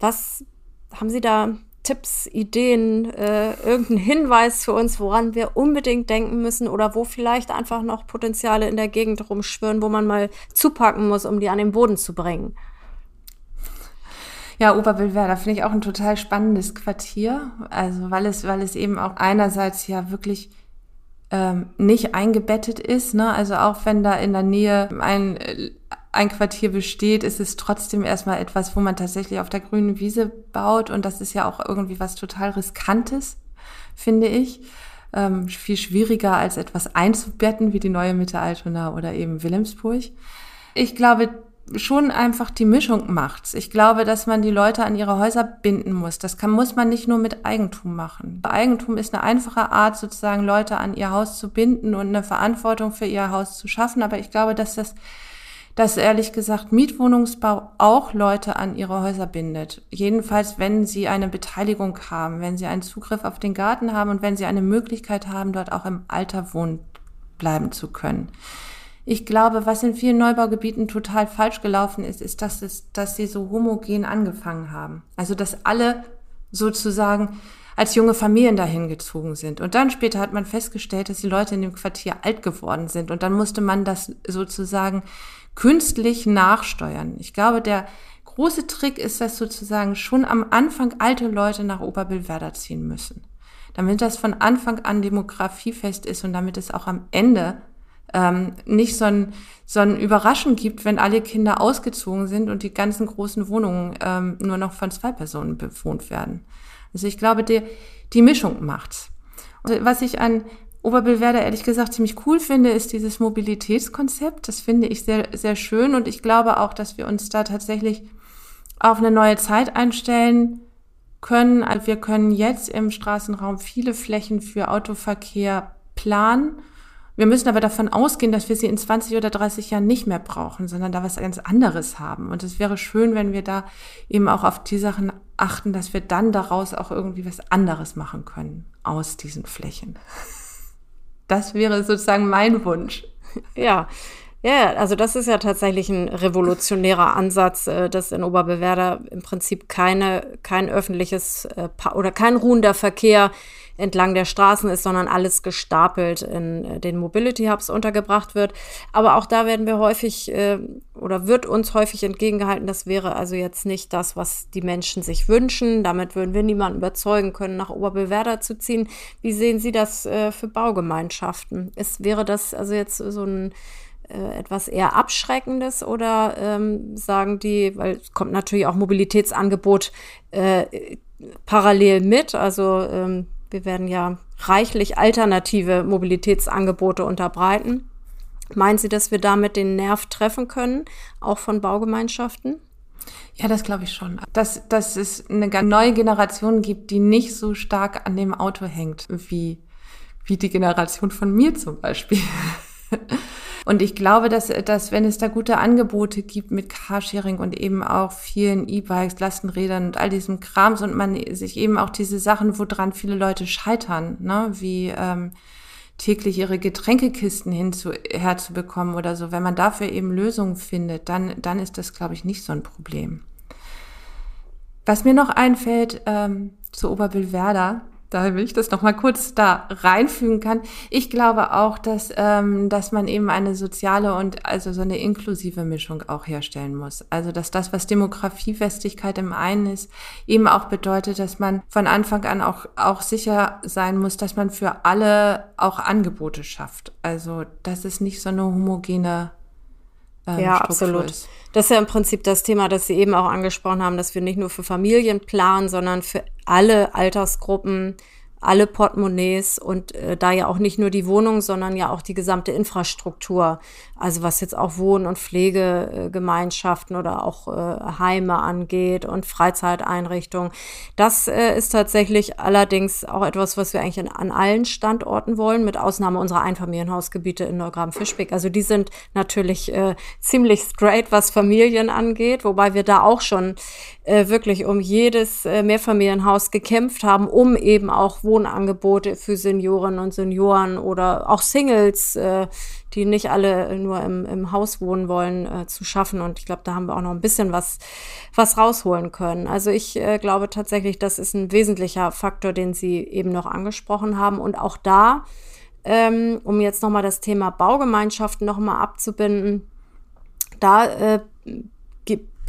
Was haben Sie da Tipps, Ideen, äh, irgendeinen Hinweis für uns, woran wir unbedingt denken müssen oder wo vielleicht einfach noch Potenziale in der Gegend rumschwirren, wo man mal zupacken muss, um die an den Boden zu bringen? Ja, Oberwildwerder finde ich auch ein total spannendes Quartier. Also weil es, weil es eben auch einerseits ja wirklich ähm, nicht eingebettet ist. Ne? Also auch wenn da in der Nähe ein ein Quartier besteht, ist es trotzdem erstmal etwas, wo man tatsächlich auf der grünen Wiese baut. Und das ist ja auch irgendwie was total Riskantes, finde ich. Ähm, viel schwieriger als etwas einzubetten, wie die neue Mitte Altona oder eben Wilhelmsburg. Ich glaube, schon einfach die Mischung macht's. Ich glaube, dass man die Leute an ihre Häuser binden muss. Das kann, muss man nicht nur mit Eigentum machen. Eigentum ist eine einfache Art, sozusagen Leute an ihr Haus zu binden und eine Verantwortung für ihr Haus zu schaffen. Aber ich glaube, dass das dass ehrlich gesagt Mietwohnungsbau auch Leute an ihre Häuser bindet. Jedenfalls, wenn sie eine Beteiligung haben, wenn sie einen Zugriff auf den Garten haben und wenn sie eine Möglichkeit haben, dort auch im Alter wohnen bleiben zu können. Ich glaube, was in vielen Neubaugebieten total falsch gelaufen ist, ist, dass, es, dass sie so homogen angefangen haben. Also, dass alle sozusagen als junge Familien dahin gezogen sind. Und dann später hat man festgestellt, dass die Leute in dem Quartier alt geworden sind. Und dann musste man das sozusagen künstlich nachsteuern. Ich glaube, der große Trick ist, dass sozusagen schon am Anfang alte Leute nach Oberbillwerder ziehen müssen. Damit das von Anfang an demografiefest ist und damit es auch am Ende ähm, nicht so ein, so ein Überraschen gibt, wenn alle Kinder ausgezogen sind und die ganzen großen Wohnungen ähm, nur noch von zwei Personen bewohnt werden. Also ich glaube, die, die Mischung macht's. Und was ich an Oberbillwerder ehrlich gesagt ziemlich cool finde, ist dieses Mobilitätskonzept. Das finde ich sehr, sehr schön und ich glaube auch, dass wir uns da tatsächlich auf eine neue Zeit einstellen können. Also wir können jetzt im Straßenraum viele Flächen für Autoverkehr planen wir müssen aber davon ausgehen, dass wir sie in 20 oder 30 Jahren nicht mehr brauchen, sondern da was ganz anderes haben. Und es wäre schön, wenn wir da eben auch auf die Sachen achten, dass wir dann daraus auch irgendwie was anderes machen können aus diesen Flächen. Das wäre sozusagen mein Wunsch. Ja, ja, also das ist ja tatsächlich ein revolutionärer Ansatz, äh, dass in Oberbewerder im Prinzip keine, kein öffentliches äh, oder kein ruhender Verkehr entlang der Straßen ist, sondern alles gestapelt in äh, den Mobility Hubs untergebracht wird. Aber auch da werden wir häufig äh, oder wird uns häufig entgegengehalten, das wäre also jetzt nicht das, was die Menschen sich wünschen. Damit würden wir niemanden überzeugen können, nach Oberbewerder zu ziehen. Wie sehen Sie das äh, für Baugemeinschaften? Ist, wäre das also jetzt so ein äh, etwas eher Abschreckendes oder ähm, sagen die, weil es kommt natürlich auch Mobilitätsangebot äh, parallel mit, also ähm, wir werden ja reichlich alternative Mobilitätsangebote unterbreiten. Meinen Sie, dass wir damit den Nerv treffen können, auch von Baugemeinschaften? Ja, das glaube ich schon. Dass, dass es eine neue Generation gibt, die nicht so stark an dem Auto hängt, wie, wie die Generation von mir zum Beispiel. (laughs) (laughs) Und ich glaube, dass, dass wenn es da gute Angebote gibt mit Carsharing und eben auch vielen E-Bikes, Lastenrädern und all diesem Krams und man sich eben auch diese Sachen, woran viele Leute scheitern, ne, wie ähm, täglich ihre Getränkekisten hinzu, herzubekommen oder so, wenn man dafür eben Lösungen findet, dann, dann ist das, glaube ich, nicht so ein Problem. Was mir noch einfällt ähm, zu Oberbillwerder, da will ich das noch mal kurz da reinfügen kann. Ich glaube auch, dass, ähm, dass man eben eine soziale und also so eine inklusive Mischung auch herstellen muss. Also dass das, was Demografiefestigkeit im einen ist, eben auch bedeutet, dass man von Anfang an auch, auch sicher sein muss, dass man für alle auch Angebote schafft. Also dass es nicht so eine homogene ähm, ja, absolut. Ist. Das ist ja im Prinzip das Thema, das Sie eben auch angesprochen haben, dass wir nicht nur für Familien planen, sondern für alle Altersgruppen, alle Portemonnaies und äh, da ja auch nicht nur die Wohnung, sondern ja auch die gesamte Infrastruktur, also was jetzt auch Wohn- und Pflegegemeinschaften oder auch äh, Heime angeht und Freizeiteinrichtungen. Das äh, ist tatsächlich allerdings auch etwas, was wir eigentlich in, an allen Standorten wollen, mit Ausnahme unserer Einfamilienhausgebiete in Neugraben-Fischbeck. Also die sind natürlich äh, ziemlich straight, was Familien angeht, wobei wir da auch schon äh, wirklich um jedes äh, Mehrfamilienhaus gekämpft haben, um eben auch Wohnangebote für Senioren und Senioren oder auch Singles, äh, die nicht alle nur im, im Haus wohnen wollen, äh, zu schaffen. Und ich glaube, da haben wir auch noch ein bisschen was, was rausholen können. Also ich äh, glaube tatsächlich, das ist ein wesentlicher Faktor, den Sie eben noch angesprochen haben. Und auch da, ähm, um jetzt nochmal das Thema Baugemeinschaften nochmal abzubinden, da äh,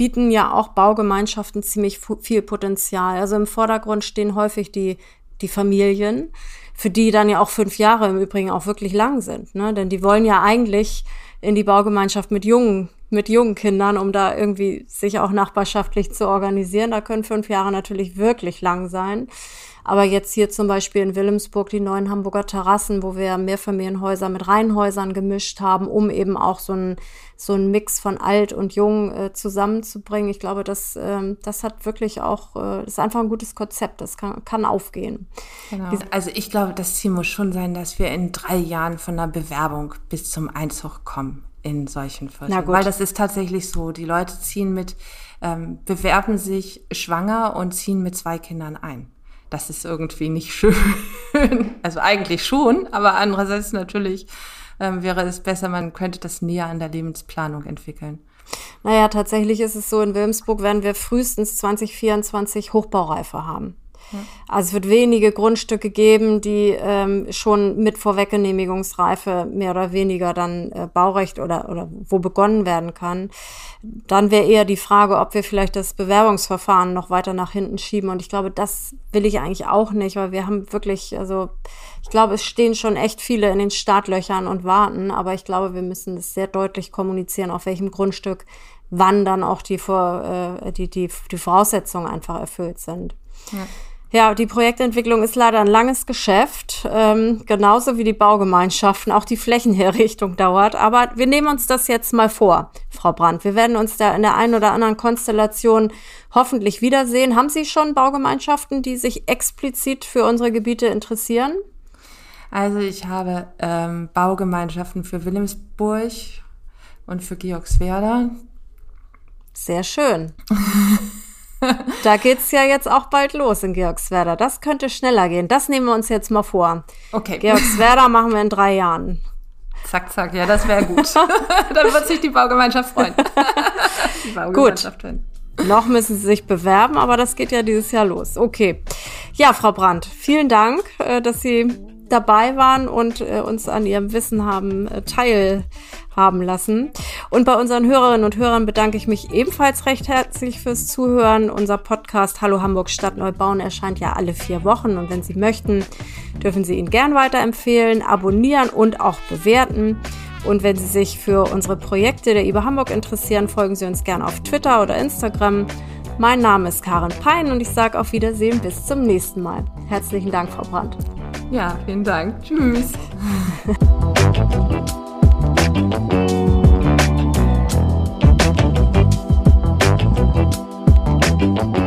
bieten ja auch Baugemeinschaften ziemlich viel Potenzial. Also im Vordergrund stehen häufig die, die Familien, für die dann ja auch fünf Jahre im Übrigen auch wirklich lang sind. Ne? Denn die wollen ja eigentlich in die Baugemeinschaft mit jungen, mit jungen Kindern, um da irgendwie sich auch nachbarschaftlich zu organisieren. Da können fünf Jahre natürlich wirklich lang sein. Aber jetzt hier zum Beispiel in Wilhelmsburg die neuen Hamburger Terrassen, wo wir Mehrfamilienhäuser mit Reihenhäusern gemischt haben, um eben auch so ein so ein Mix von alt und jung äh, zusammenzubringen. Ich glaube, das, ähm, das hat wirklich auch, äh, das ist einfach ein gutes Konzept. Das kann, kann aufgehen. Genau. Also ich glaube, das Ziel muss schon sein, dass wir in drei Jahren von der Bewerbung bis zum Einzug kommen in solchen Vierteln. Weil das ist tatsächlich so. Die Leute ziehen mit, ähm, bewerben sich schwanger und ziehen mit zwei Kindern ein das ist irgendwie nicht schön. (laughs) Also eigentlich schon, aber andererseits natürlich ähm, wäre es besser, man könnte das näher an der Lebensplanung entwickeln. Naja, tatsächlich ist es so, in Wilmsburg werden wir frühestens 2024 Hochbaureife haben. Also es wird wenige Grundstücke geben, die ähm, schon mit Vorweggenehmigungsreife mehr oder weniger dann äh, Baurecht oder, oder wo begonnen werden kann. Dann wäre eher die Frage, ob wir vielleicht das Bewerbungsverfahren noch weiter nach hinten schieben. Und ich glaube, das will ich eigentlich auch nicht, weil wir haben wirklich, also ich glaube, es stehen schon echt viele in den Startlöchern und warten. Aber ich glaube, wir müssen das sehr deutlich kommunizieren, auf welchem Grundstück wann dann auch die, Vor, äh, die, die, die Voraussetzungen einfach erfüllt sind. Ja. Ja, die Projektentwicklung ist leider ein langes Geschäft, ähm, genauso wie die Baugemeinschaften. Auch die Flächenherrichtung dauert. Aber wir nehmen uns das jetzt mal vor, Frau Brandt. Wir werden uns da in der einen oder anderen Konstellation hoffentlich wiedersehen. Haben Sie schon Baugemeinschaften, die sich explizit für unsere Gebiete interessieren? Also ich habe ähm, Baugemeinschaften für Wilhelmsburg und für Georgswerda. Sehr schön. (laughs) (laughs) da geht's ja jetzt auch bald los in Georgswerda. Das könnte schneller gehen. Das nehmen wir uns jetzt mal vor. Okay. Georgswerda machen wir in drei Jahren. Zack, zack, ja, das wäre gut. (laughs) Dann wird sich die Baugemeinschaft freuen. (laughs) die Baugemeinschaft gut. Noch müssen Sie sich bewerben, aber das geht ja dieses Jahr los. Okay. Ja, Frau Brandt, vielen Dank, äh, dass Sie dabei waren und äh, uns an Ihrem Wissen haben äh, teil haben lassen. Und bei unseren Hörerinnen und Hörern bedanke ich mich ebenfalls recht herzlich fürs Zuhören. Unser Podcast Hallo Hamburg Stadt Neubauen erscheint ja alle vier Wochen und wenn Sie möchten, dürfen Sie ihn gern weiterempfehlen, abonnieren und auch bewerten. Und wenn Sie sich für unsere Projekte der IBA Hamburg interessieren, folgen Sie uns gern auf Twitter oder Instagram. Mein Name ist Karin Pein und ich sage auf Wiedersehen bis zum nächsten Mal. Herzlichen Dank, Frau Brandt. Ja, vielen Dank. Tschüss. (laughs)